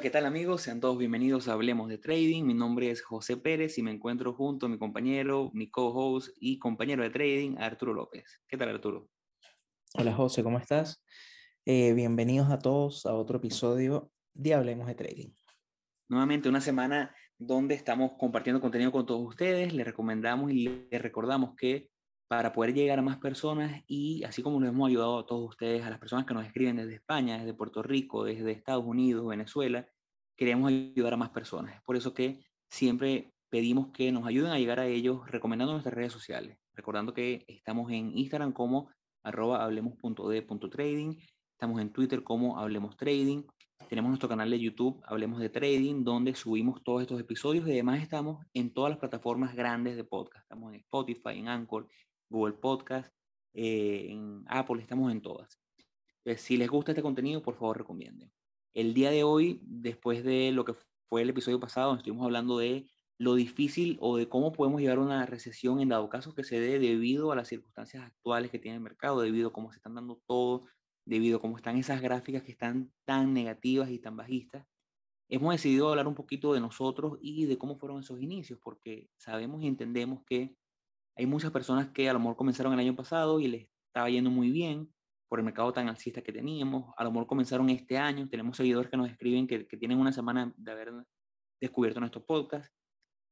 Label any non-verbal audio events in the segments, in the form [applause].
Hola, ¿qué tal amigos? Sean todos bienvenidos a Hablemos de Trading. Mi nombre es José Pérez y me encuentro junto a mi compañero, mi co-host y compañero de trading, Arturo López. ¿Qué tal, Arturo? Hola, José, ¿cómo estás? Eh, bienvenidos a todos a otro episodio de Hablemos de Trading. Nuevamente una semana donde estamos compartiendo contenido con todos ustedes. Les recomendamos y les recordamos que para poder llegar a más personas y así como nos hemos ayudado a todos ustedes, a las personas que nos escriben desde España, desde Puerto Rico, desde Estados Unidos, Venezuela, queremos ayudar a más personas. Es por eso que siempre pedimos que nos ayuden a llegar a ellos recomendando nuestras redes sociales. Recordando que estamos en Instagram como arroba hablemos.de.trading, estamos en Twitter como Hablemos Trading, tenemos nuestro canal de YouTube Hablemos de Trading, donde subimos todos estos episodios y además estamos en todas las plataformas grandes de podcast. Estamos en Spotify, en Anchor, Google Podcast, eh, en Apple, estamos en todas. Si les gusta este contenido, por favor recomienden. El día de hoy, después de lo que fue el episodio pasado, estuvimos hablando de lo difícil o de cómo podemos llevar una recesión en dado caso que se dé debido a las circunstancias actuales que tiene el mercado, debido a cómo se están dando todo, debido a cómo están esas gráficas que están tan negativas y tan bajistas. Hemos decidido hablar un poquito de nosotros y de cómo fueron esos inicios, porque sabemos y entendemos que hay muchas personas que a lo mejor comenzaron el año pasado y les estaba yendo muy bien por el mercado tan alcista que teníamos. A lo mejor comenzaron este año. Tenemos seguidores que nos escriben que, que tienen una semana de haber descubierto nuestro podcast,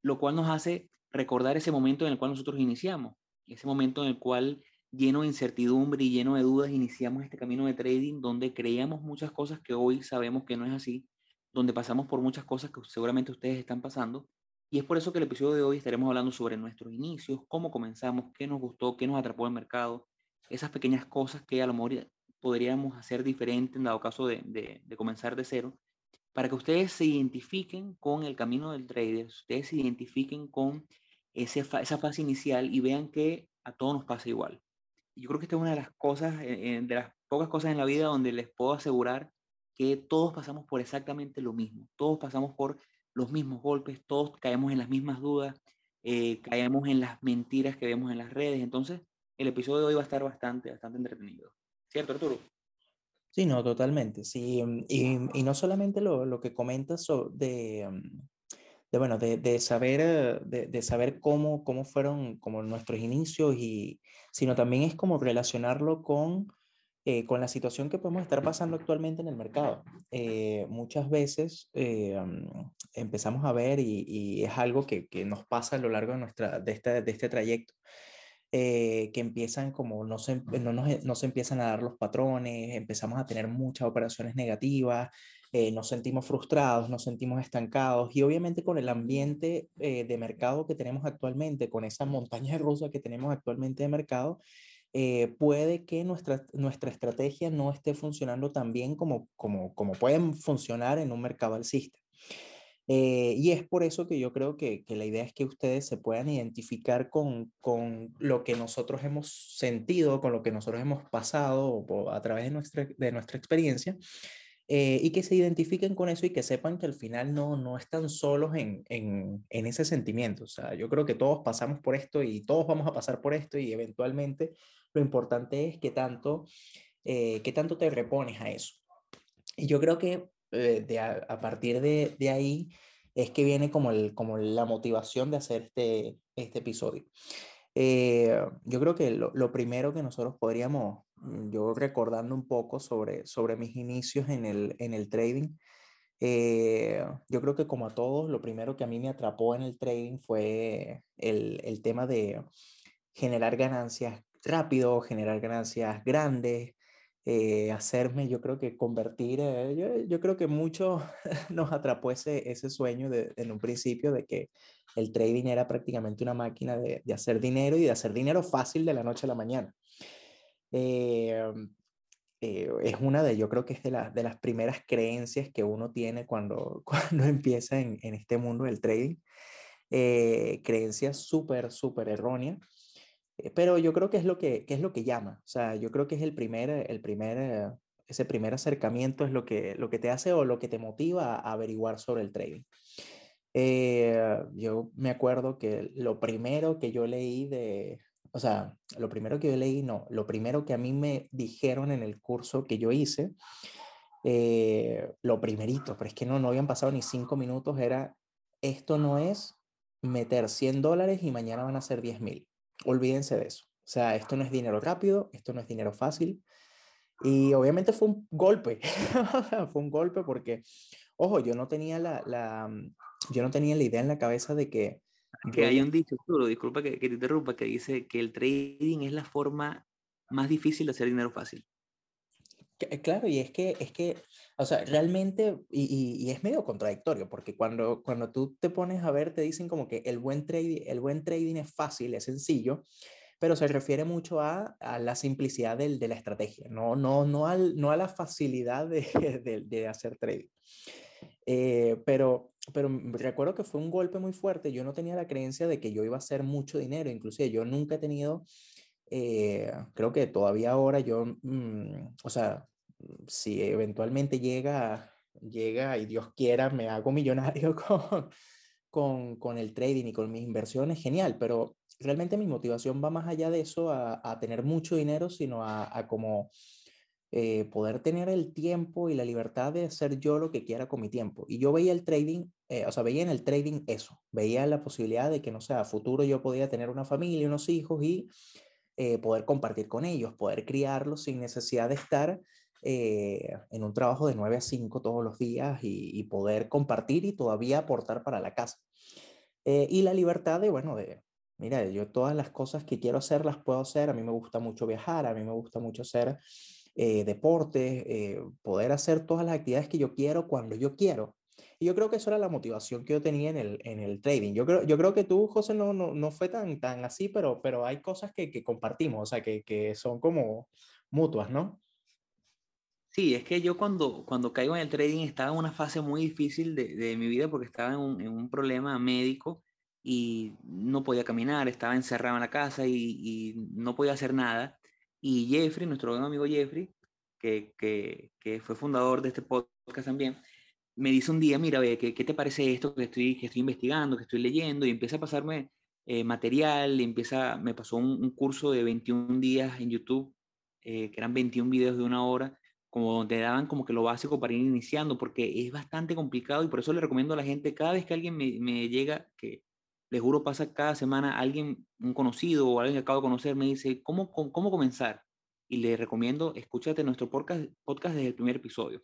lo cual nos hace recordar ese momento en el cual nosotros iniciamos, ese momento en el cual lleno de incertidumbre y lleno de dudas iniciamos este camino de trading donde creíamos muchas cosas que hoy sabemos que no es así, donde pasamos por muchas cosas que seguramente ustedes están pasando y es por eso que el episodio de hoy estaremos hablando sobre nuestros inicios, cómo comenzamos, qué nos gustó, qué nos atrapó el mercado, esas pequeñas cosas que a lo mejor podríamos hacer diferente en dado caso de, comenzar de cero, para que ustedes se identifiquen con el camino del trader, ustedes se identifiquen con ese, esa fase inicial y vean que a todos nos pasa igual. Yo creo que esta es una de las cosas, eh, eh, de las pocas cosas en la vida donde les puedo asegurar que todos pasamos por exactamente lo mismo. Todos pasamos por los mismos golpes, todos caemos en las mismas dudas, eh, caemos en las mentiras que vemos en las redes. Entonces, el episodio de hoy va a estar bastante, bastante entretenido. ¿Cierto, Arturo? Sí, no, totalmente. Sí, mm, y, y no solamente lo, lo que comentas de, mm, de, bueno, de, de saber, eh, de, de, saber cómo, cómo fueron como nuestros inicios, y, sino también es como relacionarlo con eh, con la situación que podemos estar pasando actualmente en el mercado. Eh, muchas veces eh, empezamos a ver, y, es algo que, que, nos pasa a lo largo de, nuestra, de, este, de este trayecto, que empiezan como no se, no, nos, no se empiezan a dar los patrones, empezamos a tener muchas operaciones negativas, nos sentimos frustrados, nos sentimos estancados y obviamente con el ambiente de mercado que tenemos actualmente, con esa montaña rusa que tenemos actualmente de mercado, eh, puede que nuestra, nuestra estrategia no esté funcionando tan bien como, como, como pueden funcionar en un mercado alcista. Eh, y es por eso que yo creo que, que, la idea es que ustedes se puedan identificar con, con, lo que nosotros hemos sentido, con lo que nosotros hemos pasado a través de nuestra, de nuestra experiencia eh, y que se identifiquen con eso y que sepan que al final no, no están solos en, en, en, ese sentimiento. O sea, yo creo que todos pasamos por esto y todos vamos a pasar por esto y eventualmente lo importante es que tanto, eh, que tanto te repones a eso. Y yo creo que eh, de a, partir de, de, ahí es que viene como, el, como la motivación de hacer este, este episodio. Eh, yo creo que lo, lo, primero que nosotros podríamos, mm, yo recordando un poco sobre, sobre mis inicios en el, en el trading, eh, yo creo que como a todos, lo primero que a mí me atrapó en el trading fue el, el tema de generar ganancias rápido, generar ganancias grandes, eh, hacerme, yo creo que convertir, eh, yo, yo, creo que mucho [laughs] nos atrapó ese, ese sueño de, en un principio de que el trading era prácticamente una máquina de, de, hacer dinero y de hacer dinero fácil de la noche a la mañana. Eh, eh, es una de, yo creo que es de, la, de, las primeras creencias que uno tiene cuando, [laughs] cuando empieza en, en este mundo del trading. Eh, creencias súper, súper erróneas. Eh, pero yo creo que es lo que, que, es lo que llama. O sea, yo creo que es el primer, el primer, ese primer acercamiento es lo que, lo que te hace o lo que te motiva a averiguar sobre el trading. Eh, yo me acuerdo que lo primero que yo leí de, o sea, lo primero que yo leí, no, lo primero que a mí me dijeron en el curso que yo hice eh, lo primerito, pero es que no, no habían pasado ni cinco minutos, era, esto no es meter 100 dólares y mañana van a ser 10 mil. Olvídense de eso. O sea, esto no es dinero rápido, esto no es dinero fácil. Y obviamente fue un golpe, [laughs] fue un golpe porque, ojo, yo no tenía la, la, yo no tenía la idea en la cabeza de que... Que hay un dicho, disculpa que, que te interrumpa, que dice que el trading es la forma más difícil de hacer dinero fácil. Eh, claro, y es que, es que, o sea, realmente, y, y, es medio contradictorio, porque cuando, cuando tú te pones a ver, te dicen como que el buen, trading, el buen trading es fácil, es sencillo, pero se refiere mucho a, a la simplicidad del, de la estrategia, no, no, no, al, no a la facilidad de, [laughs] de, de hacer trading. Eh, pero, pero recuerdo que fue un golpe muy fuerte, yo no tenía la creencia de que yo iba a hacer mucho dinero, inclusive yo nunca he tenido eh, creo que todavía ahora yo, mm, o sea, si eventualmente llega, llega y Dios quiera, me hago millonario [laughs] con, con, con, el trading y con mis inversiones, genial, pero realmente mi motivación va más allá de eso, a, a tener mucho dinero, sino a, a como eh, poder tener el tiempo y la libertad de hacer yo lo que quiera con mi tiempo. Y yo veía el trading, eh, o sea, veía en el trading eso, veía la posibilidad de que, no sea, a futuro yo podía tener una familia, unos hijos y eh, poder compartir con ellos, poder criarlos sin necesidad de estar eh, en un trabajo de 9 a 5 todos los días y, poder compartir y todavía aportar para la casa. Eh, y la libertad de, bueno, de, mira, yo todas las cosas que quiero hacer las puedo hacer, a mí me gusta mucho viajar, a mí me gusta mucho hacer deporte, poder hacer todas las actividades que yo quiero cuando yo quiero. Y yo creo que eso era la motivación que yo tenía en el, en el trading. Yo creo, yo creo que tú, José, no, no, no fue tan, tan así, pero, pero hay cosas que, que compartimos, o sea, que, que son como mutuas, ¿no? Sí, es que yo cuando, cuando caigo en el trading estaba en una fase muy difícil de, de mi vida porque estaba en un, en un, problema médico y no podía caminar, estaba encerrado en la casa y, y, no podía hacer nada. Y Jeffrey, nuestro buen amigo Jeffrey, que, que, que fue fundador de este podcast también, me dice un día, mira, ¿qué, ¿qué, te parece esto que estoy, que estoy investigando, que estoy leyendo? Y empieza a pasarme eh, material, empieza, me pasó un, curso de 21 días en YouTube, eh, que eran 21 videos de una hora, como donde daban como que lo básico para ir iniciando, porque es bastante complicado y por eso le recomiendo a la gente, cada vez que alguien me, me llega, que les juro pasa cada semana, alguien, un conocido o alguien que acabo de conocer, me dice, ¿cómo, cómo, cómo comenzar? Y le recomiendo, escúchate nuestro podcast, podcast desde el primer episodio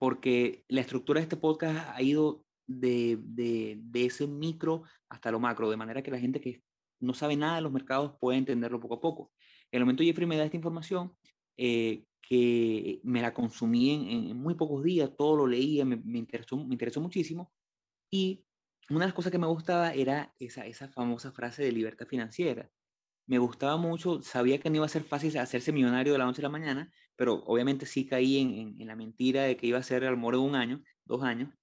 porque la estructura de este podcast ha ido de, de, de, ese micro hasta lo macro, de manera que la gente que no sabe nada de los mercados puede entenderlo poco a poco. En el momento Jeffrey me da esta información, eh, que me la consumí en, en, muy pocos días, todo lo leía, me, me, interesó, me interesó muchísimo. Y una de las cosas que me gustaba era esa, esa famosa frase de libertad financiera. Me gustaba mucho, sabía que no iba a ser fácil hacerse millonario de la noche a la mañana, pero obviamente sí caí en, la mentira de que iba a ser al moro de un año, dos años,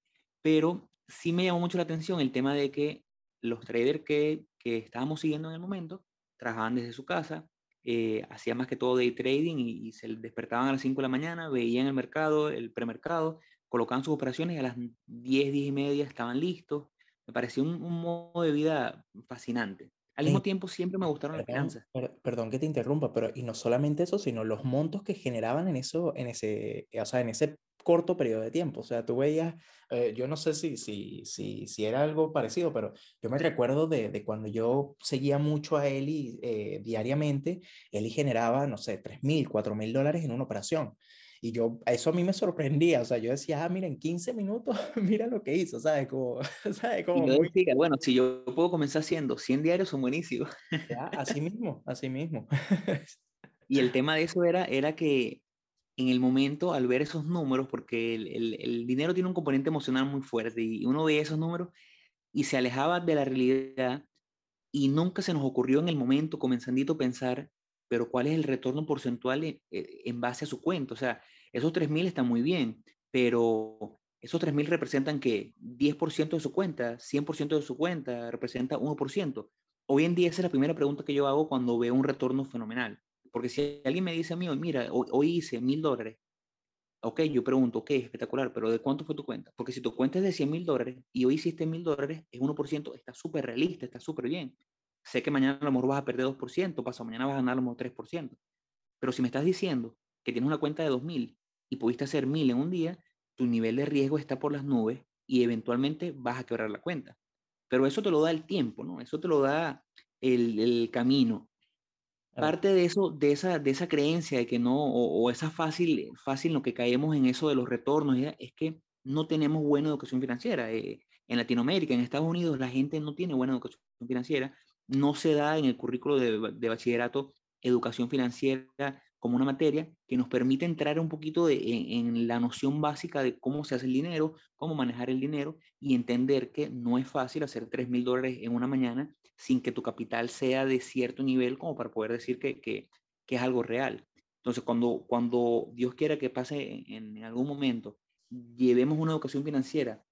pero sí me llamó mucho la atención el tema de que los traders que, que estábamos siguiendo en el momento trabajaban desde su casa, eh, hacían más que todo day trading y, se despertaban a las 5 de la mañana, veían el mercado, el premercado, colocaban sus operaciones y a las 10, 10 y media estaban listos. Me pareció un modo de vida fascinante. Al mismo tiempo, siempre me gustaron perdón, las finanzas. Per, perdón que te interrumpa, pero y no solamente eso, sino los montos que generaban en eso, en ese, o sea, en ese corto periodo de tiempo. O sea, tú veías, eh, yo no sé si, si, si, si era algo parecido, pero yo me recuerdo de, de cuando yo seguía mucho a Eli eh, diariamente, Eli generaba, no sé, 3 mil, 4 mil dólares en una operación. Y yo, eso a mí me sorprendía, o sea, yo decía, ah, mira, en 15 minutos, [laughs] mira lo que hizo, ¿sabes? Como, [laughs] ¿sabes? Como muy... decía, bueno, si yo puedo comenzar haciendo 100 diarios, son buenísimos. Ya, así [laughs] mismo, así mismo. y el tema de eso era, era que en el momento, al ver esos números, porque el, el, el dinero tiene un componente emocional muy fuerte, y uno ve esos números y se alejaba de la realidad, y nunca se nos ocurrió en el momento, comenzandito, pensar pero ¿cuál es el retorno porcentual en, eh, en base a su cuenta? O sea, esos 3.000 están muy bien, pero esos 3.000 representan que 10% de su cuenta, 100% de su cuenta, representa 1%. Hoy en día esa es la primera pregunta que yo hago cuando veo un retorno fenomenal. Porque si alguien me dice a mí, mira, hoy, hoy hice mil dólares, ok, yo pregunto, ok, espectacular, pero ¿de cuánto fue tu cuenta? Porque si tu cuenta es de 100 mil dólares y hoy hiciste mil dólares, es 1%, está súper realista, está súper bien sé que mañana a lo mejor vas a perder 2%, pasado mañana vas a ganar a lo mejor 3%. Pero si me estás diciendo que tienes una cuenta de 2.000 y pudiste hacer mil en un día, tu nivel de riesgo está por las nubes y eventualmente vas a quebrar la cuenta. Pero eso te lo da el tiempo, ¿no? Eso te lo da el, el camino. Parte de eso, de esa, de esa creencia de que no, o, esa fácil, fácil lo que caemos en eso de los retornos, es que no tenemos buena educación financiera. Eh, en Latinoamérica, en Estados Unidos, la gente no tiene buena educación financiera. No se da en el currículo de, de bachillerato educación financiera como una materia que nos permite entrar un poquito en, la noción básica de cómo se hace el dinero, cómo manejar el dinero y entender que no es fácil hacer 3 mil dólares en una mañana sin que tu capital sea de cierto nivel como para poder decir que, que, es algo real. Entonces, cuando, cuando Dios quiera que pase en, algún momento, llevemos una educación financiera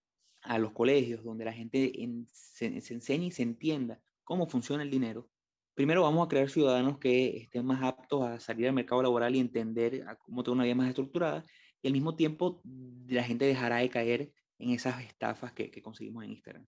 a los colegios donde la gente se, se enseñe y se entienda cómo funciona el dinero, primero vamos a crear ciudadanos que estén más aptos a salir al mercado laboral y entender cómo tener una vida más estructurada, y al mismo tiempo la gente dejará de caer en esas estafas que, que conseguimos en Instagram.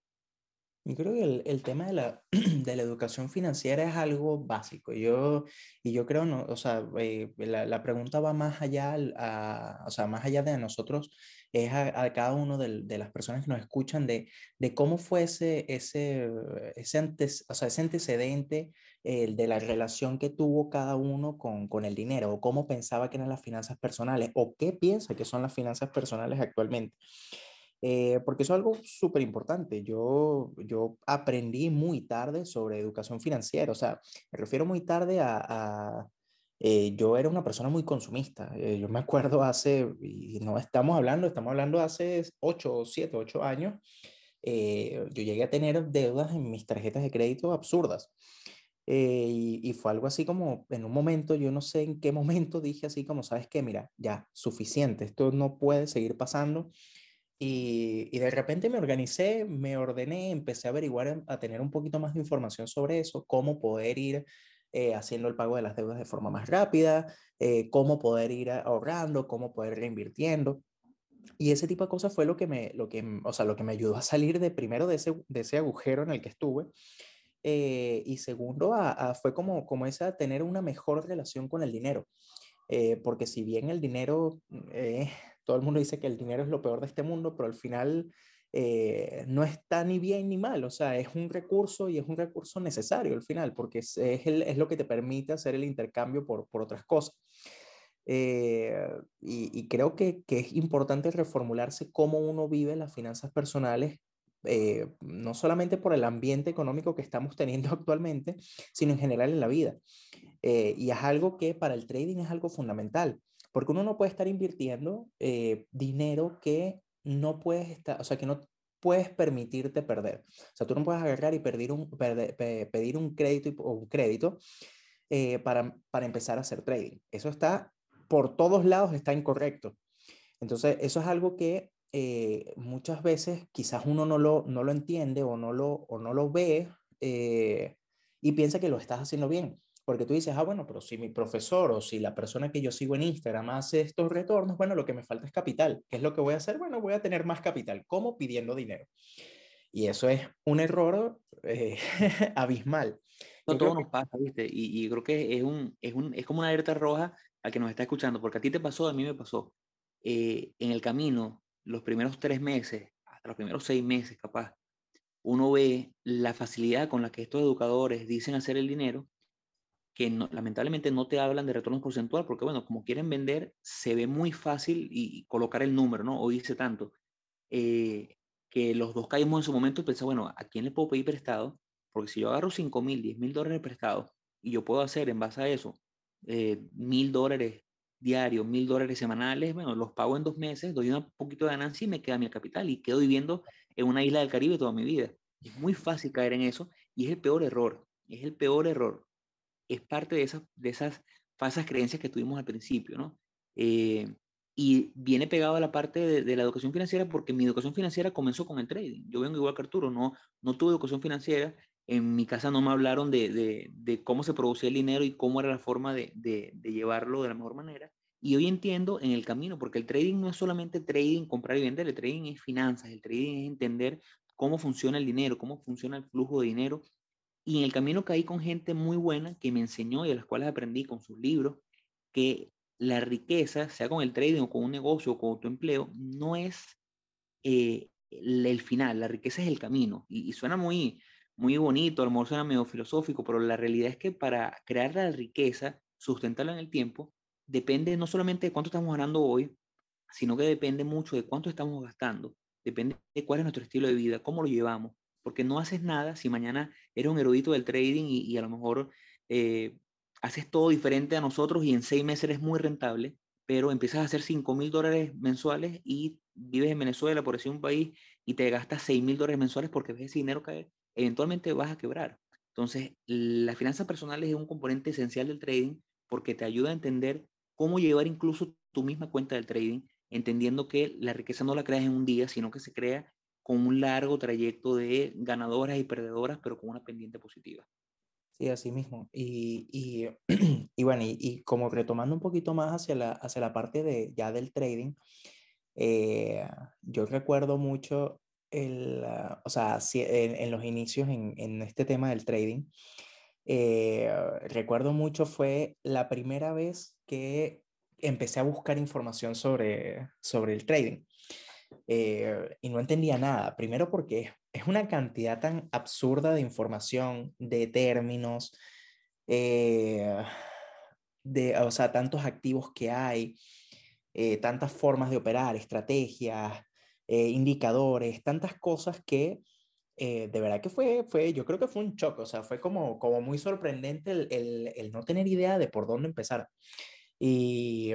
Yo creo que el, el tema de la, [clears throat] de la, educación financiera es algo básico. Yo, y yo creo, no, o sea, eh, la, la, pregunta va más allá, a, o sea, más allá de nosotros, es a, cada uno de, de, las personas que nos escuchan de, de cómo fue ese, ese, ese, antes, o sea, ese antecedente el de la relación que tuvo cada uno con, con el dinero, o cómo pensaba que eran las finanzas personales, o qué piensa que son las finanzas personales actualmente. Eh, porque eso es algo súper importante. Yo, yo aprendí muy tarde sobre educación financiera, o sea, me refiero muy tarde a... Eh, yo era una persona muy consumista. Eh, yo me acuerdo hace, y no estamos hablando, estamos hablando hace 8, 7, 8 años, yo llegué a tener deudas en mis tarjetas de crédito absurdas. y, y, fue algo así como en un momento, yo no sé en qué momento dije así como, sabes qué, mira, ya, suficiente, esto no puede seguir pasando. Y, y, de repente me organicé, me ordené, empecé a averiguar, a tener un poquito más de información sobre eso, cómo poder ir eh, haciendo el pago de las deudas de forma más rápida, eh, cómo poder ir ahorrando, cómo poder reinvirtiendo. Y ese tipo de cosas fue lo que me, lo que, o sea, lo que me ayudó a salir de primero de ese, de ese agujero en el que estuve. Eh, y segundo, a, fue como, como esa, tener una mejor relación con el dinero. porque si bien el dinero [laughs] todo el mundo dice que el dinero es lo peor de este mundo, pero al final eh, no está ni bien ni mal, o sea, es un recurso y es un recurso necesario al final, porque es, es, lo que te permite hacer el intercambio por, por otras cosas. Eh, y, creo que, que, es importante reformularse cómo uno vive las finanzas personales, eh, no solamente por el ambiente económico que estamos teniendo [laughs] actualmente, sino en general en la vida. y es algo que para el trading es algo fundamental. Porque uno no puede estar invirtiendo eh, dinero que no puedes estar, o sea, que no puedes permitirte perder. O sea, tú no puedes agarrar y pedir un, pedir un crédito o un crédito eh, para, para empezar a hacer trading. Eso está, por todos lados está incorrecto. Entonces, eso es algo que eh, muchas veces quizás uno no lo, no lo entiende o no lo, o no lo ve y piensa que lo estás haciendo bien. Porque tú dices, ah, bueno, pero si mi profesor o si la persona que yo sigo en Instagram hace estos retornos, bueno, lo que me falta es capital. ¿Qué es lo que voy a hacer? Bueno, voy a tener más capital. ¿Cómo? Pidiendo dinero. Y eso es un error eh, [laughs] abismal. No, todo nos pasa, ¿viste? Y, y, creo que es, un, es, un, es como una alerta roja al que nos está escuchando, porque a ti te pasó, a mí me pasó. Eh, en el camino, los primeros tres meses, hasta los primeros seis meses capaz, uno ve la facilidad con la que estos educadores dicen hacer el dinero que lamentablemente no te hablan de retorno porcentual, porque bueno, como quieren vender, se ve muy fácil y, colocar el número, ¿no? O dice tanto, eh, que los dos caímos en su momento y bueno, ¿a quién le puedo pedir prestado? Porque si yo agarro 5 mil, 10 mil dólares prestados y yo puedo hacer en base a eso eh, mil dólares diarios, mil dólares semanales, bueno, los pago en dos meses, doy un poquito de ganancia y me queda mi capital y quedo viviendo en una isla del Caribe toda mi vida. Es muy fácil caer en eso y es el peor error, es el peor error es parte de esas, de esas falsas creencias que tuvimos al principio, ¿no? Eh, y viene pegado a la parte de, la educación financiera porque mi educación financiera comenzó con el trading. Yo vengo igual que Arturo, no, no tuve educación financiera. En mi casa no me hablaron de, de, cómo se producía el dinero y cómo era la forma de, llevarlo de la mejor manera. Y hoy entiendo en el camino, porque el trading no es solamente trading, comprar y vender, el trading es finanzas, el trading es entender cómo funciona el dinero, cómo funciona el flujo de dinero y en el camino caí con gente muy buena que me enseñó y de las cuales aprendí con sus libros, que la riqueza, sea con el trading o con un negocio o con tu empleo, no es eh, el, final, la riqueza es el camino. Y, suena muy, muy bonito, a lo mejor suena medio filosófico, pero la realidad es que para crear la riqueza, sustentarla en el tiempo, depende no solamente de cuánto estamos ganando hoy, sino que depende mucho de cuánto estamos gastando, depende de cuál es nuestro estilo de vida, cómo lo llevamos, porque no haces nada si mañana eres un erudito del trading y, a lo mejor eh, haces todo diferente a nosotros y en seis meses eres muy rentable, pero empiezas a hacer 5 mil dólares mensuales y vives en Venezuela, por decir un país, y te gastas 6 mil dólares mensuales porque ves ese dinero caer, eventualmente vas a quebrar. Entonces, las finanzas personales es un componente esencial del trading porque te ayuda a entender cómo llevar incluso tu misma cuenta del trading, entendiendo que la riqueza no la creas en un día, sino que se crea con un largo trayecto de ganadoras y perdedoras, pero con una pendiente positiva. Sí, así mismo. Y, y, [clears throat] y bueno, y, y, como retomando un poquito más hacia la, hacia la parte de, ya del trading, eh, yo recuerdo mucho el, ah, o sea, en, en, los inicios en, en, este tema del trading, eh, recuerdo mucho fue la primera vez que empecé a buscar información sobre, sobre el trading. Eh, y no entendía nada. Primero porque es una cantidad tan absurda de información, de términos, eh, de, o sea, tantos activos que hay, eh, tantas formas de operar, estrategias, indicadores, tantas cosas que de verdad que fue, fue, yo creo que fue un choque, o sea, fue como, como muy sorprendente el, el, no tener idea de por dónde empezar. Y,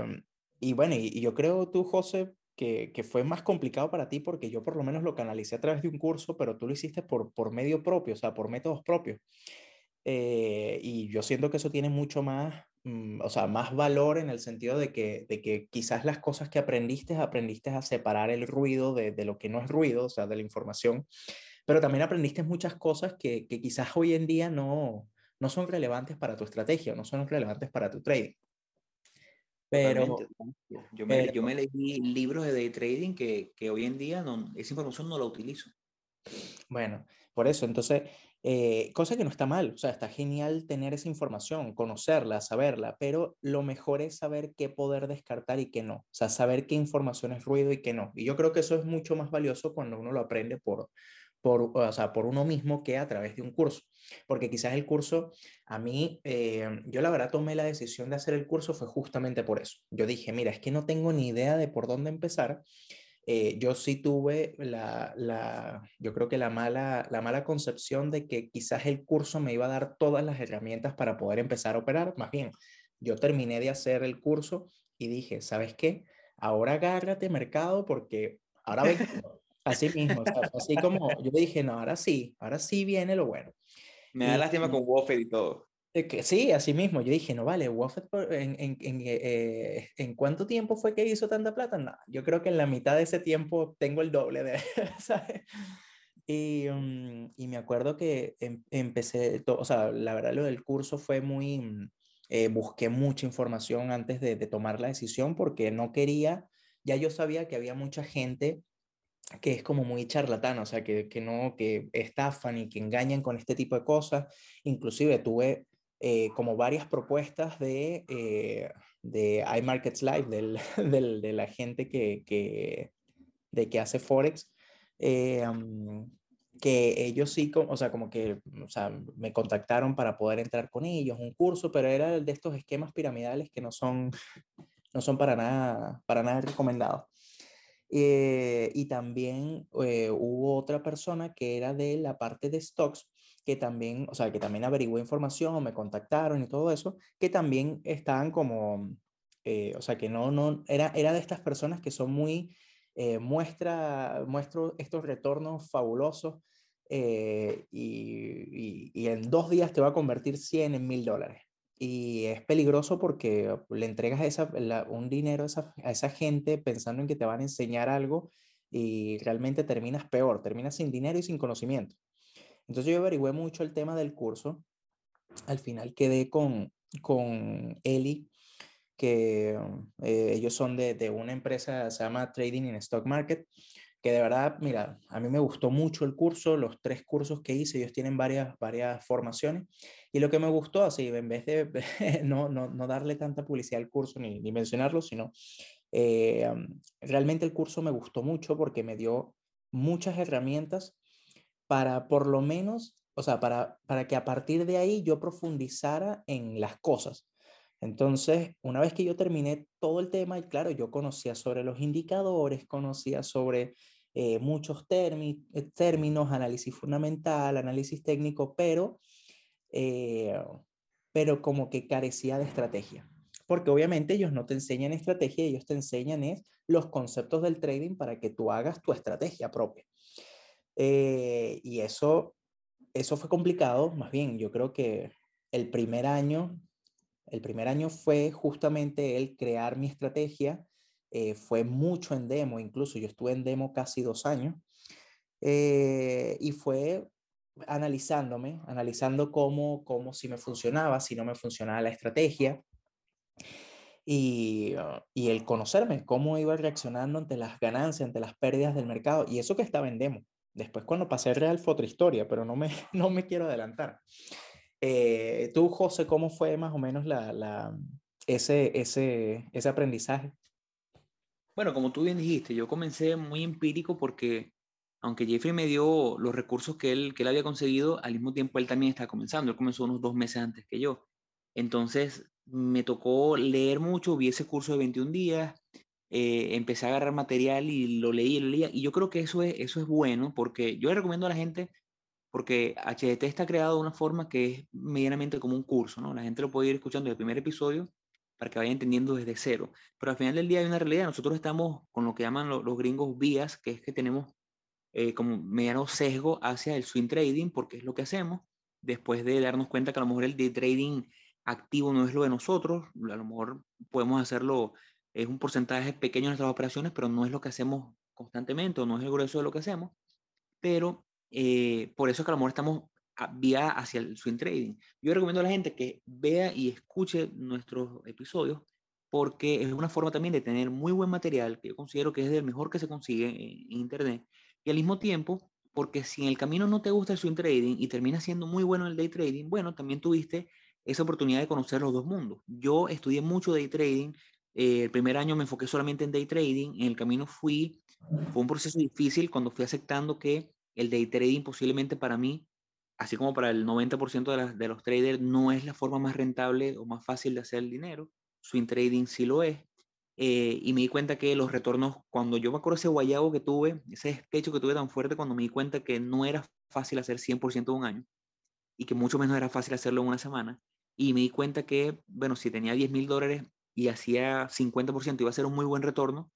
y bueno, y yo creo tú, José, que, fue más complicado para ti porque yo por lo menos lo canalicé a través de un curso, pero tú lo hiciste por, por medio propio, o sea, por métodos propios. Eh, y yo siento que eso tiene mucho más, mm, o sea, más valor en el sentido de que, de que quizás las cosas que aprendiste, aprendiste a separar el ruido de, de, lo que no es ruido, o sea, de la información, pero también aprendiste muchas cosas que, que quizás hoy en día no, no son relevantes para tu estrategia, no son relevantes para tu trading. Pero, yo, me, yo me leí libros de day trading que, que, hoy en día no, esa información no la utilizo. Bueno, por eso, entonces, eh, cosa que no está mal, o sea, está genial tener esa información, conocerla, saberla, pero lo mejor es saber qué poder descartar y qué no, o sea, saber qué información es ruido y qué no. Y yo creo que eso es mucho más valioso cuando uno lo aprende por, por, o sea, por uno mismo que a través de un curso. Porque quizás el curso, a mí, eh, yo la verdad tomé la decisión de hacer el curso fue justamente por eso. Yo dije, mira, es que no tengo ni idea de por dónde empezar. Eh, yo sí tuve la, la, yo creo que la mala, la mala concepción de que quizás el curso me iba a dar todas las herramientas para poder empezar a operar. Más bien, yo terminé de hacer el curso y dije, ¿sabes qué? Ahora agárrate mercado porque ahora [laughs] vengo, Así mismo, así como yo dije, no, ahora sí, ahora sí viene lo bueno. Me da lástima con Wofford y todo. Que, sí, así mismo. Yo dije, no vale, Wofford, ¿en, en, en, eh, ¿en, cuánto tiempo fue que hizo tanta plata? No, yo creo que en la mitad de ese tiempo tengo el doble de, [laughs] ¿sabes? Y, mm, y me acuerdo que em, empecé, o sea, la verdad lo del curso fue muy, mm, eh, busqué mucha información antes de, de tomar la decisión porque no quería, ya yo sabía que había mucha gente que es como muy charlatana, o sea, que, que, no, que estafan y que engañan con este tipo de cosas. Inclusive tuve eh, como varias propuestas de, eh, de iMarkets Live, del, [laughs] del, de la gente que, que, de que hace Forex, eh, que ellos sí, o sea, como que o sea, me contactaron para poder entrar con ellos, un curso, pero era de estos esquemas piramidales que no son, no son para, nada, para nada recomendados. Eh, y también eh, hubo otra persona que era de la parte de stocks, que también, o sea, que también averiguó información, me contactaron y todo eso, que también estaban como, eh, o sea, que no, no, era, era de estas personas que son muy, muestra, muestro estos retornos fabulosos y, y, y, en dos días te va a convertir 100 en mil dólares y es peligroso porque le entregas esa, un dinero a esa, a esa, gente pensando en que te van a enseñar algo y realmente terminas peor, terminas sin dinero y sin conocimiento. Entonces yo averigüé mucho el tema del curso. Al final quedé con, con Eli, que eh, ellos son de, de, una empresa, se llama Trading in Stock Market, que de verdad, mira, a mí me gustó mucho el curso, los tres cursos que hice, ellos tienen varias, varias formaciones, y lo que me gustó, así, en vez de [laughs] no, no, no darle tanta publicidad al curso ni, ni mencionarlo, sino eh, realmente el curso me gustó mucho porque me dio muchas herramientas para por lo menos, o sea, para, para que a partir de ahí yo profundizara en las cosas. Entonces, una vez que yo terminé todo el tema, y claro, yo conocía sobre los indicadores, conocía sobre eh, muchos eh, términos, análisis fundamental, análisis técnico, pero, pero como que carecía de estrategia porque obviamente ellos no te enseñan estrategia, ellos te enseñan es los conceptos del trading para que tú hagas tu estrategia propia. Eh, y eso, eso fue complicado, más bien, yo creo que el primer año, el primer año fue justamente el crear mi estrategia, eh, fue mucho en demo, incluso yo estuve en demo casi dos años, eh, y fue analizándome, analizando cómo, cómo si me funcionaba, si no me funcionaba la estrategia, y, ah, y, el conocerme, cómo iba reaccionando ante las ganancias, ante las pérdidas del mercado, y eso que estaba en demo. Después cuando pasé real fue otra historia, pero no me, [laughs] no me quiero adelantar. Eh, tú, José, ¿cómo fue más o menos la, la, ese, ese, ese aprendizaje? Bueno, como tú bien dijiste, yo comencé muy empírico porque aunque Jeffrey me dio los recursos que él, que él había conseguido, al mismo tiempo él también está comenzando. Él comenzó unos dos meses antes que yo. Entonces, me tocó leer mucho, vi ese curso de 21 días, eh, empecé a agarrar material y lo leí lo leía. Y yo creo que eso es, eso es bueno porque yo le recomiendo a la gente, porque HDT está creado de una forma que es medianamente como un curso, ¿no? La gente lo puede ir escuchando desde el primer episodio para que vaya entendiendo desde cero. Pero al final del día hay una realidad. Nosotros estamos con lo que llaman los, gringos vías, que es que tenemos eh, como mediano sesgo hacia el swing trading, porque es lo que hacemos, después de darnos cuenta que a lo mejor el day trading activo no es lo de nosotros, a lo mejor podemos hacerlo, es un porcentaje pequeño de nuestras operaciones, pero no es lo que hacemos constantemente o no es el grueso de lo que hacemos, pero eh, por eso es que a lo mejor estamos vía hacia el swing trading. Yo recomiendo a la gente que vea y escuche nuestros episodios porque es una forma también de tener muy buen material que yo considero que es el mejor que se consigue en, internet y al mismo tiempo porque si en el camino no te gusta el swing trading y terminas siendo muy bueno en el day trading, bueno, también tuviste esa oportunidad de conocer los dos mundos. Yo estudié mucho day trading. Eh, el primer año me enfoqué solamente en day trading. En el camino fui, fue un proceso difícil cuando fui aceptando que el day trading posiblemente para mí, así como para el 90% de, los traders, no es la forma más rentable o más fácil de hacer el dinero. Swing trading sí lo es. Eh, y me di cuenta que los retornos, cuando yo me acuerdo ese guayabo que tuve, ese despecho que tuve tan fuerte, cuando me di cuenta que no era fácil hacer 100% de un año y que mucho menos era fácil hacerlo en una semana, y me di cuenta que, bueno, si tenía 10 mil dólares y hacía 50%, iba a ser un muy buen retorno,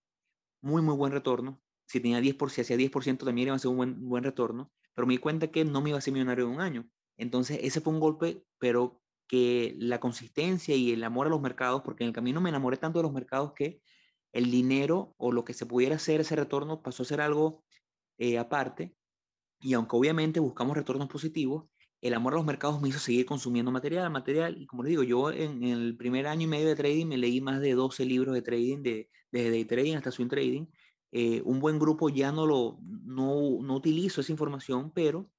muy, muy buen retorno. Si tenía 10%, si hacía 10% también iba a ser un buen, buen retorno, pero me di cuenta que no me iba a ser millonario en un año. Entonces, ese fue un golpe, pero que la consistencia y el amor a los mercados, porque en el camino me enamoré tanto de los mercados que el dinero o lo que se pudiera hacer ese retorno pasó a ser algo eh, aparte. Y aunque obviamente buscamos retornos positivos, el amor a los mercados me hizo seguir consumiendo material, material, y como les digo, yo en, el primer año y medio de trading me leí más de 12 libros de trading, de, desde day trading hasta swing trading. Eh, un buen grupo ya no lo, no, no utilizo esa información, pero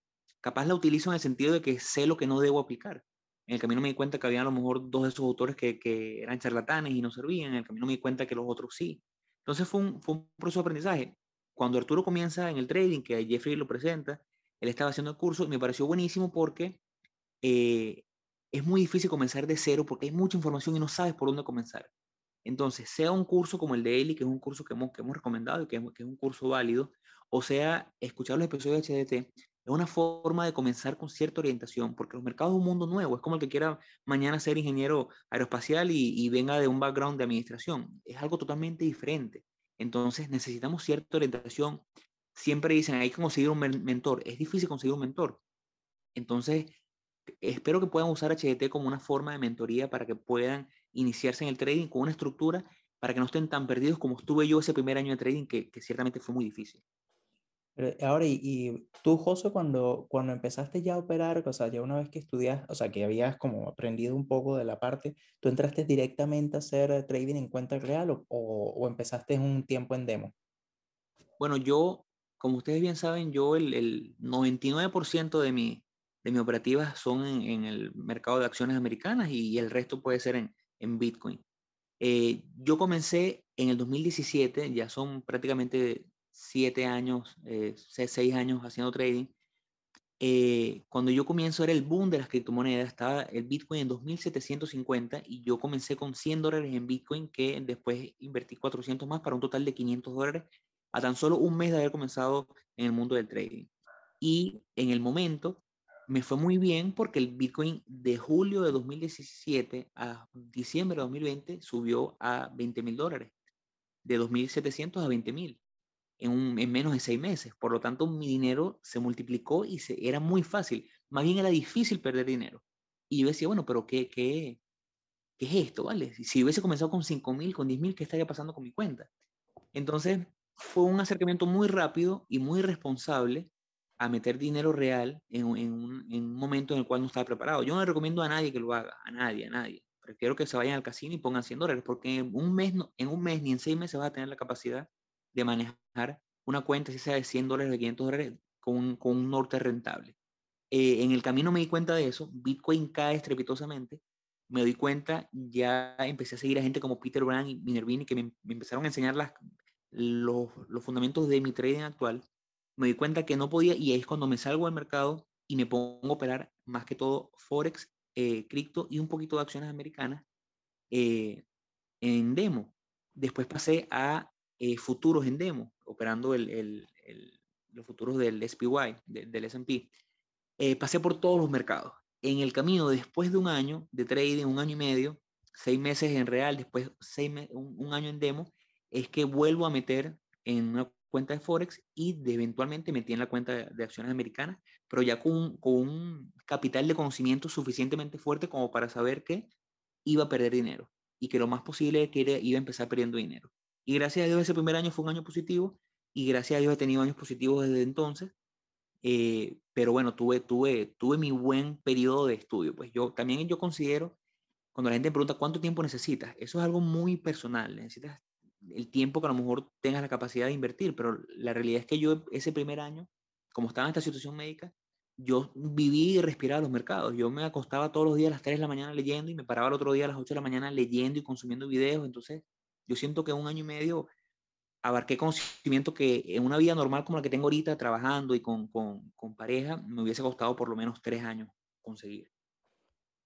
capaz la utilizo en el sentido de que sé lo que no debo aplicar. En el camino me di cuenta que había a lo mejor dos de esos autores que, que eran charlatanes y no servían. En el camino me di cuenta que los otros sí. Entonces fue un, fue un proceso de aprendizaje. Cuando Arturo comienza en el trading, que Jeffrey lo presenta, él estaba haciendo el curso y me pareció buenísimo porque eh, es muy difícil comenzar de cero porque hay mucha información y no sabes por dónde comenzar. Entonces, sea un curso como el de Eli, que es un curso que hemos, que hemos recomendado y que, que, es un curso válido, o sea, escuchar los episodios de HDT, es una forma de comenzar con cierta orientación, porque los mercados es un mundo nuevo, es como el que quiera mañana ser ingeniero aeroespacial y, y venga de un background de administración, es algo totalmente diferente. Entonces necesitamos cierta orientación, siempre dicen, hay que conseguir un mentor. Es difícil conseguir un mentor. Entonces, espero que puedan usar HDT como una forma de mentoría para que puedan iniciarse en el trading con una estructura para que no estén tan perdidos como estuve yo ese primer año de trading, que, ciertamente fue muy difícil. Ahora, y, tú, José, cuando, cuando empezaste ya a operar, o sea, ya una vez que estudias, o sea, que habías como aprendido un poco de la parte, ¿tú entraste directamente a hacer trading en cuenta real o, o, o empezaste un tiempo en demo? Bueno, yo como ustedes bien saben, yo el, el 99% de mi, de mi operativa son en, el mercado de acciones americanas y, el resto puede ser en, en Bitcoin. Eh, yo comencé en el 2017, ya son prácticamente siete años, eh, seis años haciendo trading. Eh, cuando yo comienzo era el boom de las criptomonedas, estaba el Bitcoin en 2.750 y yo comencé con 100 dólares en Bitcoin que después invertí 400 más para un total de 500 dólares a tan solo un mes de haber comenzado en el mundo del trading. Y en el momento me fue muy bien porque el Bitcoin de julio de 2017 a diciembre de 2020 subió a 20 mil dólares, de 2.700 a 20 mil en, en, menos de seis meses. Por lo tanto, mi dinero se multiplicó y se, era muy fácil. Más bien era difícil perder dinero. Y yo decía, bueno, pero ¿qué, qué, qué es esto? ¿Vale? Si hubiese comenzado con 5 mil, con 10 mil, ¿qué estaría pasando con mi cuenta? Entonces, fue un acercamiento muy rápido y muy responsable a meter dinero real en, un, en, un, momento en el cual no estaba preparado. Yo no le recomiendo a nadie que lo haga, a nadie, a nadie. Prefiero que se vayan al casino y pongan 100 dólares, porque en un mes, en un mes ni en seis meses vas a tener la capacidad de manejar una cuenta, si sea de 100 dólares, de 500 dólares, con un, con un norte rentable. Eh, en el camino me di cuenta de eso, Bitcoin cae estrepitosamente, me doy cuenta, ya empecé a seguir a gente como Peter Brand y Minervini que me, me empezaron a enseñar las, los, los fundamentos de mi trading actual me di cuenta que no podía y ahí es cuando me salgo al mercado y me pongo a operar más que todo Forex, eh, cripto y un poquito de acciones americanas eh, en demo. Después pasé a eh, futuros en demo, operando el, el, los futuros del SPY, del S&P. pasé por todos los mercados. En el camino, después de un año de trading, un año y medio, seis meses en real, después seis un, un año en demo, es que vuelvo a meter en una cuenta de Forex y de eventualmente metí en la cuenta de, acciones americanas, pero ya con, con, un capital de conocimiento suficientemente fuerte como para saber que iba a perder dinero y que lo más posible es que iba a empezar perdiendo dinero. Y gracias a Dios ese primer año fue un año positivo y gracias a Dios he tenido años positivos desde entonces. Eh, pero bueno, tuve, tuve, tuve mi buen periodo de estudio. Pues yo también yo considero, cuando la gente me pregunta cuánto tiempo necesitas, eso es algo muy personal. Necesitas el tiempo que a lo mejor tengas la capacidad de invertir, pero la realidad es que yo ese primer año, como estaba en esta situación médica, yo viví y respiraba los mercados. Yo me acostaba todos los días a las 3 de la mañana leyendo y me paraba el otro día a las 8 de la mañana leyendo y consumiendo videos. Entonces, yo siento que un año y medio abarqué conocimiento que en una vida normal como la que tengo ahorita, trabajando y con, con, con pareja, me hubiese costado por lo menos tres años conseguir.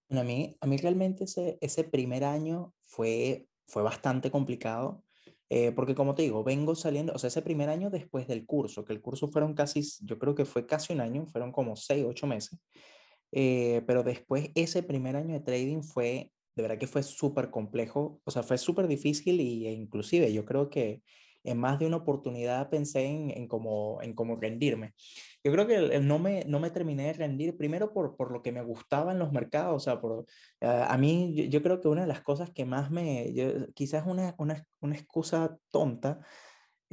A mí, a mí realmente ese, ese primer año fue, fue bastante complicado eh, porque como te digo, vengo saliendo, o sea, ese primer año después del curso, que el curso fueron casi, yo creo que fue casi un año, fueron como seis, ocho meses, eh, pero después ese primer año de trading fue, de verdad que fue súper complejo, o sea, fue súper difícil y, e inclusive yo creo que en más de una oportunidad pensé en, en, cómo, en cómo rendirme. Yo creo que no me, no me terminé de rendir, primero por, por lo que me gustaba en los mercados, o sea, por, ah, a mí yo, creo que una de las cosas que más me, quizás una, una, una excusa tonta,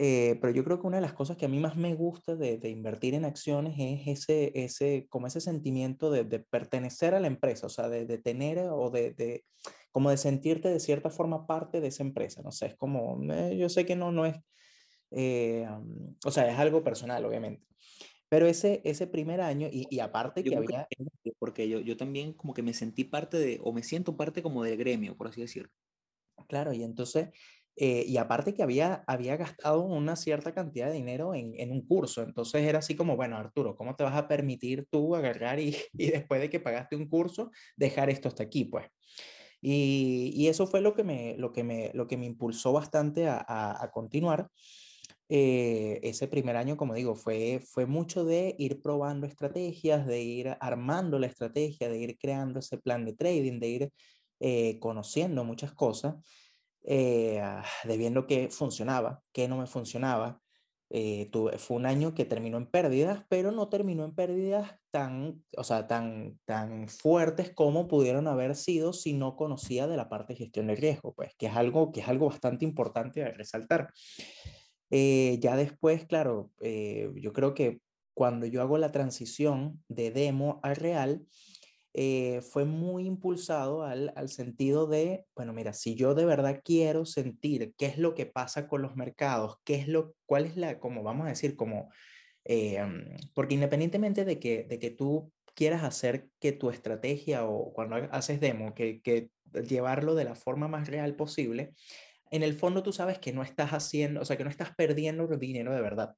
eh, pero yo creo que una de las cosas que a mí más me gusta de, de invertir en acciones es ese, ese, como ese sentimiento de, de pertenecer a la empresa, o sea, de, de tener o de, como de sentirte de cierta forma parte de esa empresa, no sé, es como, eh, yo sé que no, no es, eh, o sea, es algo personal, obviamente. Pero ese, ese primer año, y, y aparte que había... porque yo, yo también como que me sentí parte de, o me siento parte como del gremio, por así decirlo. Claro, y entonces, eh, y aparte que había, había gastado una cierta cantidad de dinero en, en, un curso, entonces era así como, bueno, Arturo, ¿cómo te vas a permitir tú agarrar y, [laughs] y después de que pagaste un curso, dejar esto hasta aquí, pues? Y, eso fue lo que me, lo que me, lo que me impulsó bastante a, a, a continuar. Eh, ese primer año, como digo, fue, fue mucho de ir probando estrategias, de ir armando la estrategia, de ir creando ese plan de trading, de ir eh, conociendo muchas cosas, eh, de viendo qué funcionaba, qué no me funcionaba. Tuve, fue un año que terminó en pérdidas, pero no terminó en pérdidas tan, o sea, tan, tan fuertes como pudieron haber sido si no conocía de la parte de gestión de riesgo, pues, que es algo, que es algo bastante importante de resaltar. Eh, ya después, claro, eh, yo creo que cuando yo hago la transición de demo a real, eh, fue muy impulsado al, al, sentido de, bueno, mira, si yo de verdad quiero sentir qué es lo que pasa con los mercados, qué es lo, cuál es la, como vamos a decir, como, eh, porque independientemente de que, de que tú quieras hacer que tu estrategia o cuando haces demo, que, que llevarlo de la forma más real posible, en el fondo tú sabes que no estás haciendo, o sea, que no estás perdiendo dinero de verdad.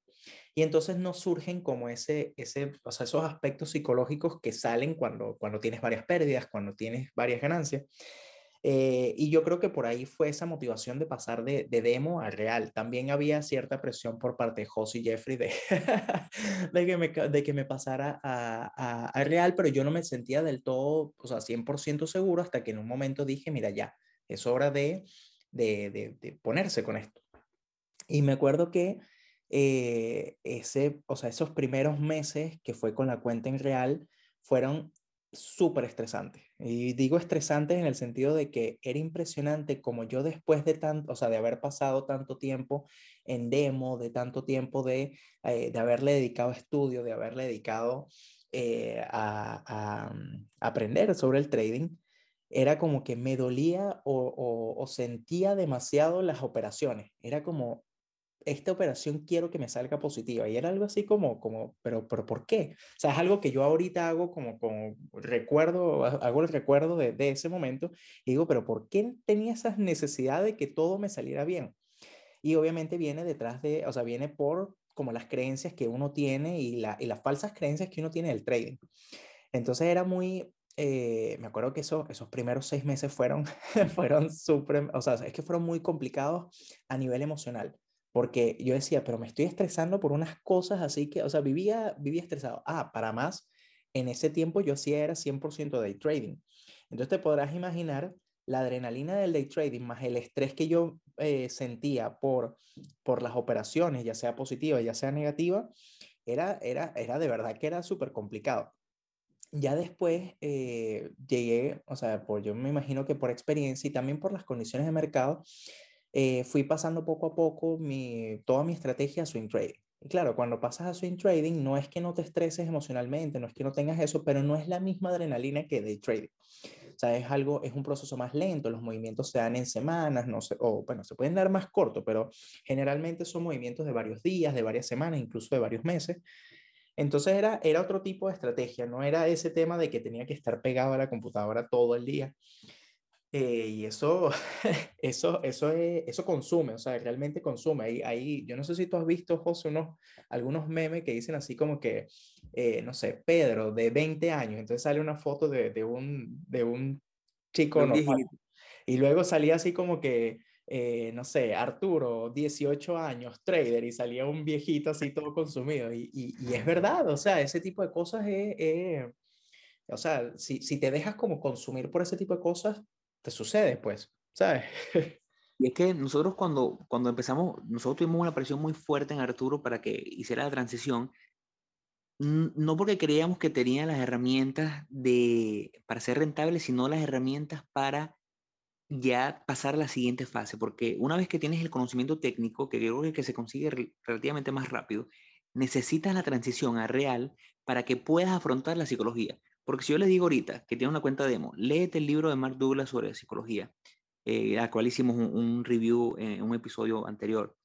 Y entonces no surgen como ese, ese, o sea, esos aspectos psicológicos que salen cuando, cuando tienes varias pérdidas, cuando tienes varias ganancias. Eh, y yo creo que por ahí fue esa motivación de pasar de, de, demo a real. También había cierta presión por parte de José y Jeffrey de, [laughs] de, que, me, de que me pasara a, a, a, real, pero yo no me sentía del todo, o sea, 100% seguro hasta que en un momento dije, mira, ya, es hora de, de, de ponerse con esto. Y me acuerdo que eh, ese, o sea, esos primeros meses que fue con la cuenta en real fueron súper estresantes. Y digo estresantes en el sentido de que era impresionante como yo después de tanto, o sea, de haber pasado tanto tiempo en demo, de tanto tiempo de, eh, de haberle dedicado estudio, de haberle dedicado eh, a, mm, aprender sobre el trading, era como que me dolía o, sentía demasiado las operaciones. Era como, esta operación quiero que me salga positiva. Y era algo así como, como pero, pero ¿por qué? O sea, es algo que yo ahorita hago como, como recuerdo, hago el recuerdo de, de ese momento y digo, pero ¿por qué tenía esa necesidad de que todo me saliera bien? Y obviamente viene detrás de, o sea, viene por como las creencias que uno tiene y, la, y las falsas creencias que uno tiene del trading. Entonces era muy, eh, me acuerdo que eso, esos primeros seis meses fueron, [laughs] fueron súper, o sea, es que fueron muy complicados a nivel emocional porque yo decía, pero me estoy estresando por unas cosas así que, o sea, vivía, vivía estresado. Ah, para más, en ese tiempo yo sí era 100% day trading. Entonces te podrás imaginar la adrenalina del day trading más el estrés que yo eh, sentía por, por las operaciones, ya sea positiva, ya sea negativa, era, era, era de verdad que era súper complicado. Ya después eh, llegué, o sea, por, yo me imagino que por experiencia y también por las condiciones de mercado, eh, fui pasando poco a poco mi, toda mi estrategia a swing trading. Y claro, cuando pasas a swing trading, no es que no te estreses emocionalmente, no es que no tengas eso, pero no es la misma adrenalina que day trading. O sea, es algo, es un proceso más lento, los movimientos se dan en semanas, no sé, o bueno, se pueden dar más corto, pero generalmente son movimientos de varios días, de varias semanas, incluso de varios meses. Entonces era, era otro tipo de estrategia, no era ese tema de que tenía que estar pegado a la computadora todo el día. Eh, y eso, [laughs] eso, eso, es, eso consume, o sea, realmente consume. Ahí, ahí, yo no sé si tú has visto, José, unos, algunos memes que dicen así como que, eh, no sé, Pedro, de 20 años, entonces sale una foto de, de un, de un chico. Y luego salía así como que, eh, no sé, Arturo, 18 años, trader, y salía un viejito así todo consumido. Y, y, y es verdad, o sea, ese tipo de cosas es... es o sea, si, si te dejas como consumir por ese tipo de cosas, te sucede, pues, ¿sabes? [laughs] Y es que nosotros cuando, cuando empezamos, nosotros tuvimos una presión muy fuerte en Arturo para que hiciera la transición, no porque creíamos que tenía las herramientas de, para ser rentable, sino las herramientas para ya pasar a la siguiente fase, porque una vez que tienes el conocimiento técnico, que creo que se consigue relativamente más rápido, necesitas la transición a real para que puedas afrontar la psicología. Porque si yo les digo ahorita que tiene una cuenta demo, léete el libro de Mark Douglas sobre psicología, eh, al cual hicimos un, review en un episodio anterior.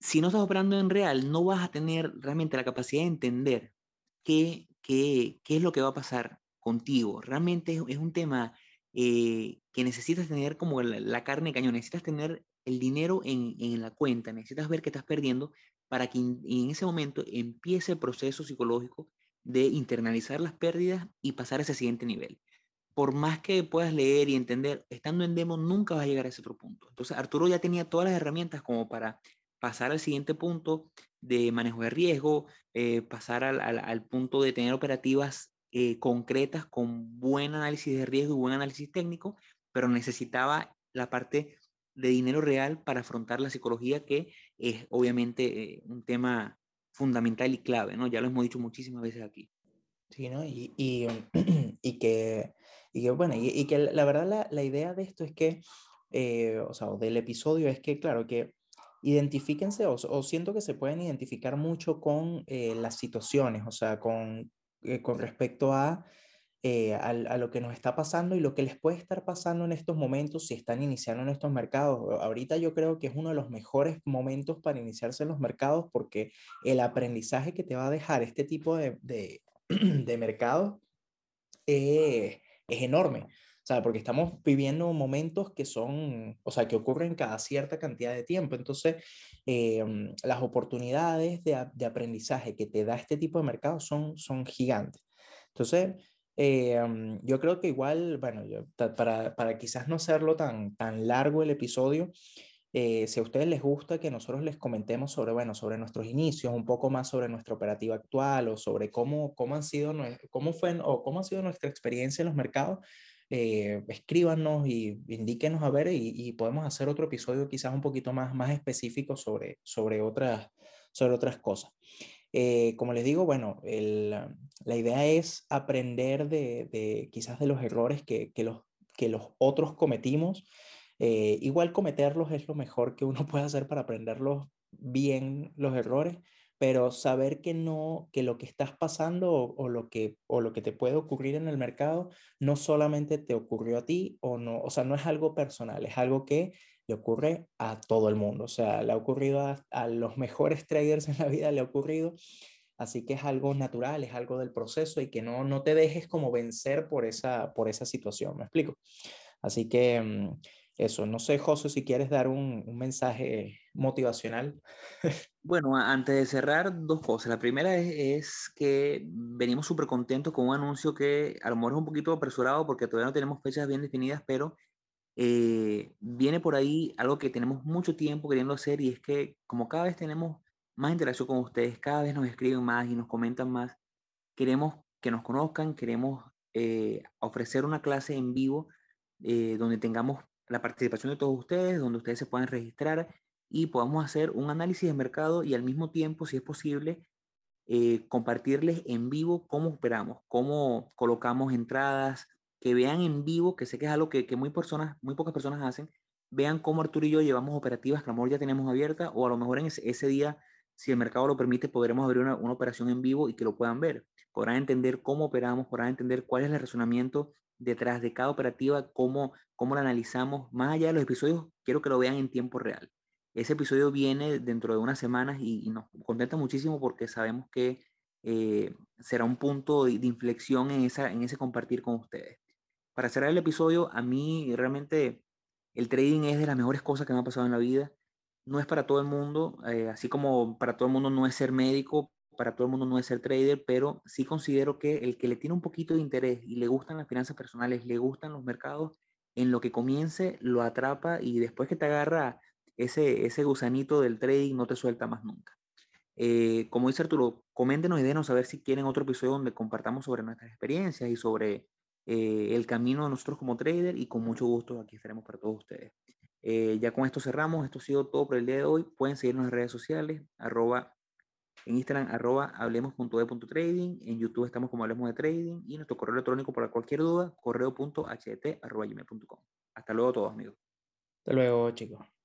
Si no estás operando en real, no vas a tener realmente la capacidad de entender qué, qué, qué es lo que va a pasar contigo. Realmente es, un tema eh, que necesitas tener como la, carne de cañón, necesitas tener el dinero en, en, la cuenta, necesitas ver qué estás perdiendo para que en ese momento empiece el proceso psicológico de internalizar las pérdidas y pasar a ese siguiente nivel. Por más que puedas leer y entender, estando en demo nunca vas a llegar a ese otro punto. Entonces Arturo ya tenía todas las herramientas como para pasar al siguiente punto de manejo de riesgo, eh, pasar al, al, punto de tener operativas eh, concretas con buen análisis de riesgo y buen análisis técnico, pero necesitaba la parte de dinero real para afrontar la psicología, que es obviamente eh, un tema fundamental y clave, ¿no? Ya lo hemos dicho muchísimas veces aquí. Sí, ¿no? Y, [clears throat] que, y que, bueno, y, que la verdad la, la, idea de esto es que, eh, o sea, del episodio es que, claro, que identifíquense o, o siento que se pueden identificar mucho con eh, las situaciones, o sea, con, eh, con respecto a eh, a, lo que nos está pasando y lo que les puede estar pasando en estos momentos si están iniciando en estos mercados. Ahorita yo creo que es uno de los mejores momentos para iniciarse en los mercados porque el aprendizaje que te va a dejar este tipo de, de, [clears throat] de mercado es enorme. O sea, porque estamos viviendo momentos que son, o sea, que ocurren cada cierta cantidad de tiempo. Entonces, em, las oportunidades de, de, aprendizaje que te da este tipo de mercado son, son gigantes. Entonces, Em, yo creo que igual, bueno, para, para, quizás no hacerlo tan, tan largo el episodio, eh, si a ustedes les gusta que nosotros les comentemos sobre, bueno, sobre nuestros inicios, un poco más sobre nuestra operativa actual o sobre cómo, cómo han sido, cómo fue o cómo ha sido nuestra experiencia en los mercados, eh, escríbanos y indíquenos a ver y, y, podemos hacer otro episodio quizás un poquito más, más específico sobre, sobre, otras, sobre otras cosas. Eh, como les digo, bueno, la idea es aprender de, quizás de los errores que, los, que los otros cometimos. Eh, igual cometerlos es lo mejor que uno [laughs] puede hacer para aprenderlos bien los errores, pero saber que no, que lo que estás pasando o, lo que, o lo que te puede ocurrir en el mercado no solamente te ocurrió a ti o no, o sea, no es algo personal, es algo que le ocurre a todo el mundo. O sea, le ha ocurrido a, los [laughs] mejores traders en la vida, le ha ocurrido. Así que es algo natural, es algo del proceso y que no, no te dejes como vencer por esa, por esa situación. ¿Me explico? Así que mm, eso, no sé, José, si quieres dar un, un mensaje motivacional. [laughs] Bueno, antes de cerrar, dos cosas. La primera es, es que venimos súper contentos con un anuncio que a lo mejor es un poquito apresurado porque todavía no tenemos fechas bien definidas, pero eh, viene por ahí algo que tenemos mucho tiempo queriendo hacer y es que como cada vez tenemos más interacción con ustedes, cada vez nos escriben más y nos comentan más, queremos que nos conozcan, queremos eh, ofrecer una clase en vivo eh, donde tengamos la participación de todos ustedes, donde ustedes se puedan registrar y podamos hacer un análisis de mercado y al mismo tiempo, si es posible, compartirles en vivo cómo operamos, cómo colocamos entradas, que vean en vivo, que sé que es algo que, que muy, personas, muy pocas personas hacen, vean cómo Arturo y yo llevamos operativas que a lo mejor ya tenemos abiertas o a lo mejor en ese, día, si el mercado lo permite, podremos abrir una, una, operación en vivo y que lo puedan ver. Podrán entender cómo operamos, podrán entender cuál es el razonamiento detrás de cada operativa, cómo, cómo la analizamos. Más allá de los episodios, quiero que lo vean en tiempo real. Ese episodio viene dentro de unas semanas y, nos contenta muchísimo porque sabemos que eh, será un punto de, de, inflexión en, esa, en ese compartir con ustedes para cerrar el episodio, a mí realmente el trading es de las mejores cosas que me ha pasado en la vida. No es para todo el mundo, eh, así como para todo el mundo no es ser médico, para todo el mundo no es ser trader, pero sí considero que el que le tiene un poquito de interés y le gustan las finanzas personales, le gustan los mercados, en lo que comience lo atrapa y después que te agarra ese, ese gusanito del trading no te suelta más nunca. Eh, como dice Arturo, coméntenos y denos saber si quieren otro episodio donde compartamos sobre nuestras experiencias y sobre eh, el camino de nosotros como trader y con mucho gusto aquí estaremos para todos ustedes. Eh, ya con esto cerramos, esto ha sido todo por el día de hoy. Pueden seguirnos en redes sociales, arroba, en Instagram, arroba hablemos.de.trading, en YouTube estamos como hablemos de trading y nuestro correo electrónico para cualquier duda, correo.ht arroba gmail.com. Hasta luego todos amigos. Hasta luego chicos.